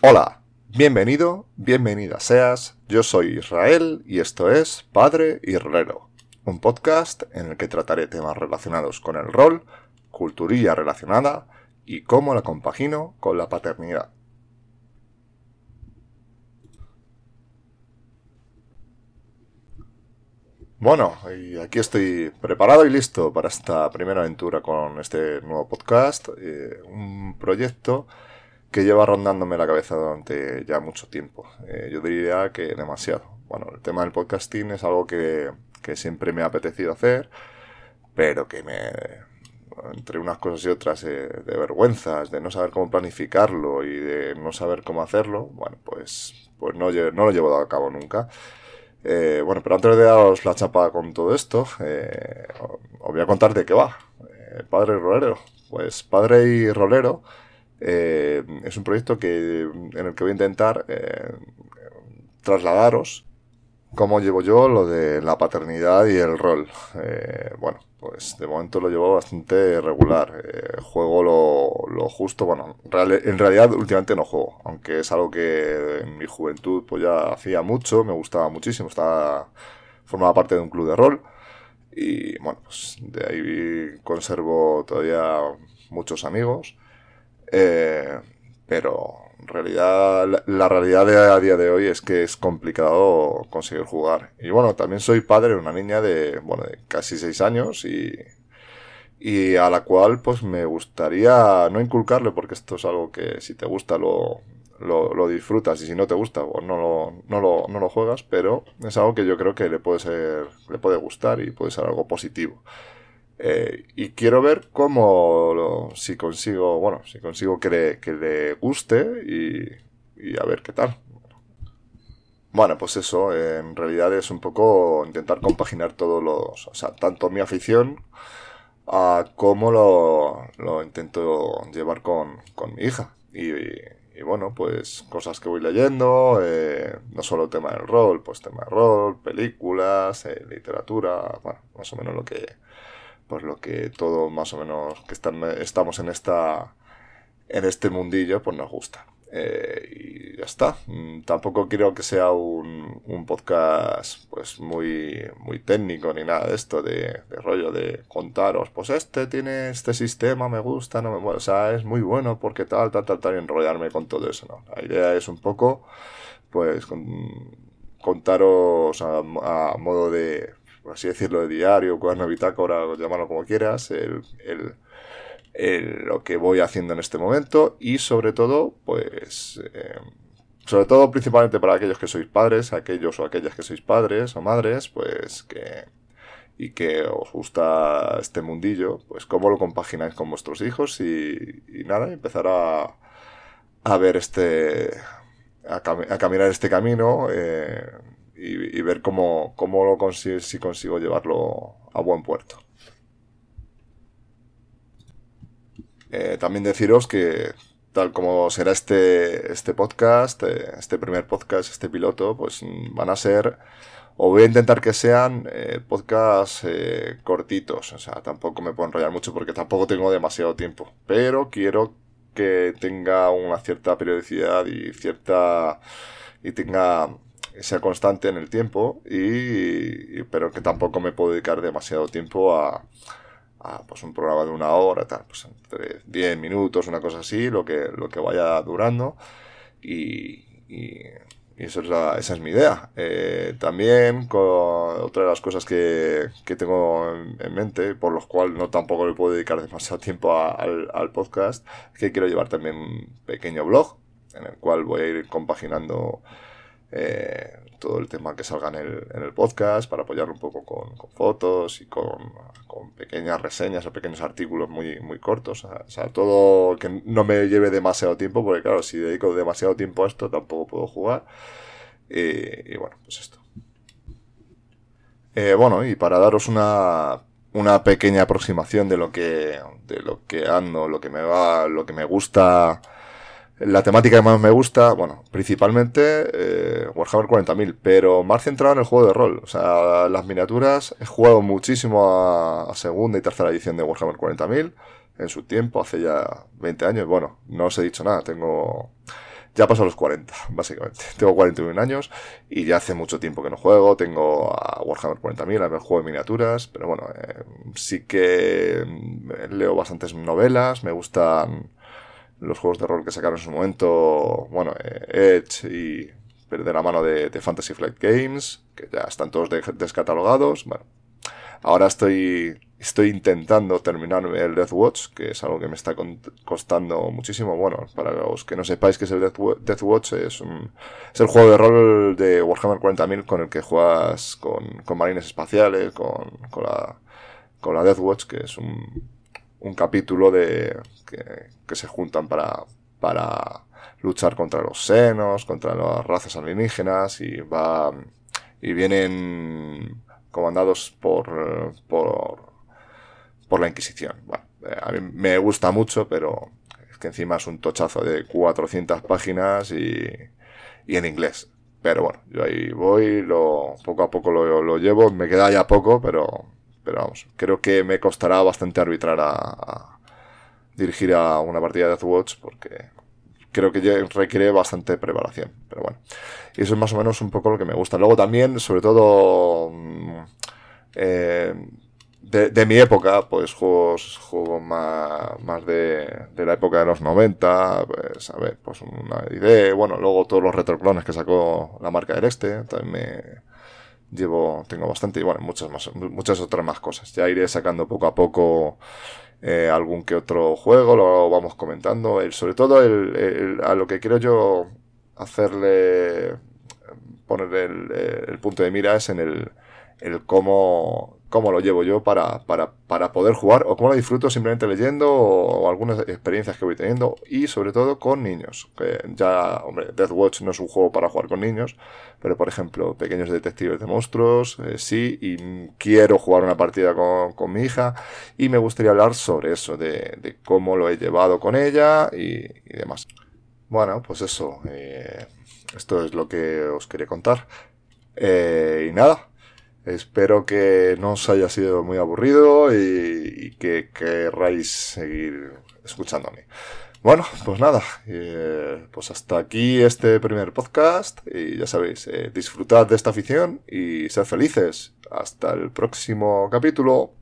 Hola, bienvenido, bienvenida seas. Yo soy Israel y esto es Padre y Rolero, un podcast en el que trataré temas relacionados con el rol, culturilla relacionada y cómo la compagino con la paternidad. Bueno, y aquí estoy preparado y listo para esta primera aventura con este nuevo podcast, eh, un proyecto que lleva rondándome la cabeza durante ya mucho tiempo. Eh, yo diría que demasiado. Bueno, el tema del podcasting es algo que, que siempre me ha apetecido hacer, pero que me, entre unas cosas y otras, eh, de vergüenzas, de no saber cómo planificarlo y de no saber cómo hacerlo, bueno, pues, pues no, no lo llevo a cabo nunca. Eh, bueno, pero antes de daros la chapa con todo esto, eh, os voy a contar de qué va. padre y rolero. Pues Padre y Rolero es un proyecto que, en el que voy a intentar trasladaros cómo llevo yo lo de la paternidad y el rol. bueno, pues de momento lo llevo bastante regular. Eh, juego lo, justo, bueno, en realidad últimamente no juego, aunque es algo que en mi juventud pues ya hacía mucho, me gustaba muchísimo, estaba formaba parte de un club de rol y bueno, pues de ahí conservo todavía muchos amigos, eh, pero realidad, la, realidad de, a día de hoy es que es complicado conseguir jugar. Y bueno, también soy padre de una niña de, bueno, de casi seis años y, y a la cual pues me gustaría no inculcarle porque esto es algo que si te gusta lo, lo, disfrutas y si no te gusta pues no lo, no, lo, no lo juegas, pero es algo que yo creo que le puede ser, le puede gustar y puede ser algo positivo. Eh, y quiero ver cómo, si consigo, bueno, si consigo que le, que le guste y, a ver qué tal. Bueno, pues eso, en realidad es un poco intentar compaginar todos los, o sea, tanto mi afición a cómo lo, lo intento llevar con, con mi hija. Y, y, bueno, pues cosas que voy leyendo, eh, no solo tema del rol, pues tema de rol, películas, eh, literatura, bueno, más o menos lo que, pues lo que todo más o menos que estamos en esta en este mundillo pues nos gusta. Eh, y ya está. Mm, tampoco quiero que sea un, un, podcast pues muy muy técnico ni nada de esto de, rollo de contaros pues este tiene este sistema me gusta no me o sea es muy bueno porque tal tal tal tal y enrollarme con todo eso no la idea es un poco pues contaros a modo de así decirlo, de diario, cuaderno bitácora, llamarlo como quieras, el, lo que voy haciendo en este momento y sobre todo, pues, eh, sobre todo principalmente para aquellos que sois padres, aquellos o aquellas que sois padres o madres, pues que y que os gusta este mundillo, pues cómo lo compagináis con vuestros hijos y, nada, empezar a, a ver este, a, caminar este camino. Eh, y, ver cómo, cómo lo consigo, si consigo llevarlo a buen puerto. Eh, también deciros que tal como será este, este podcast, eh, este primer podcast, este piloto, pues van a ser, o voy a intentar que sean eh, podcasts cortitos, o sea, tampoco me puedo enrollar mucho porque tampoco tengo demasiado tiempo, pero quiero que tenga una cierta periodicidad y cierta, y tenga sea constante en el tiempo, y, pero que tampoco me puedo dedicar demasiado tiempo a, a pues un programa de una hora, tal, pues entre 10 minutos, una cosa así, lo que, lo que vaya durando. Y, eso es esa es mi idea. Eh, también, otra de las cosas que, que tengo en, mente, por los cuales no tampoco le puedo dedicar demasiado tiempo al, al podcast, que quiero llevar también un pequeño blog, en el cual voy a ir compaginando eh, todo el tema que salga en el, en el podcast para apoyarlo un poco con, fotos y con, con, pequeñas reseñas o pequeños artículos muy, muy cortos. O sea, todo que no me lleve demasiado tiempo, porque claro, si dedico demasiado tiempo a esto tampoco puedo jugar. Y, bueno, pues esto. Eh, bueno, y para daros una, una pequeña aproximación de lo que, de lo que ando, lo que me va, lo que me gusta la temática que más me gusta, bueno, principalmente eh, Warhammer 40.000, pero más centrado en el juego de rol. O sea, las miniaturas, he jugado muchísimo a, segunda y tercera edición de Warhammer 40.000 en su tiempo, hace ya 20 años. Bueno, no os he dicho nada, tengo ya paso los 40, básicamente. Tengo 41 años y ya hace mucho tiempo que no juego. Tengo a Warhammer 40.000, a ver juego de miniaturas, pero bueno, eh, sí que mm, leo bastantes novelas, me gustan los juegos de rol que sacaron en su momento, bueno, eh, Edge y de la mano de, Fantasy Flight Games, que ya están todos descatalogados. Bueno, ahora estoy, estoy intentando terminar el Death Watch, que es algo que me está costando muchísimo. Bueno, para los que no sepáis que es el Death Watch, es, un, es el juego de rol de Warhammer 40.000 con el que juegas con, con marines espaciales, con, con, la, con la Death Watch, que es un, un capítulo de que, se juntan para, para luchar contra los senos, contra las razas alienígenas y va y vienen comandados por por por la Inquisición. Bueno, eh, a mí me gusta mucho, pero es que encima es un tochazo de 400 páginas y, y en inglés. Pero bueno, yo ahí voy, lo, poco a poco lo, lo llevo, me queda ya poco, pero, pero vamos, creo que me costará bastante arbitrar a, dirigir a una partida de Deathwatch porque creo que requiere bastante preparación. Pero bueno, y eso es más o menos un poco lo que me gusta. Luego también, sobre todo, mm, eh, de, mi época, pues juegos, juegos más, más de, de, la época de los 90, pues a ver, pues una idea, bueno, luego todos los retroclones que sacó la marca del Este, también me llevo, tengo bastante, y bueno, muchas más, muchas otras más cosas. Ya iré sacando poco a poco eh, algún que otro juego, lo vamos comentando. El, sobre todo el, a lo que quiero yo hacerle poner el, el punto de mira es en el, el cómo, cómo lo llevo yo para, para, para, poder jugar o cómo lo disfruto simplemente leyendo o, algunas experiencias que voy teniendo y sobre todo con niños. Que ya, hombre, Death Watch no es un juego para jugar con niños, pero por ejemplo, Pequeños Detectives de Monstruos, eh, sí, y quiero jugar una partida con, con, mi hija y me gustaría hablar sobre eso, de, de cómo lo he llevado con ella y, y demás. Bueno, pues eso, eh, esto es lo que os quería contar. Eh, y nada, Espero que no os haya sido muy aburrido y, que querráis seguir escuchándome. Bueno, pues nada, eh, pues hasta aquí este primer podcast y ya sabéis, eh, disfrutad de esta afición y sed felices. Hasta el próximo capítulo.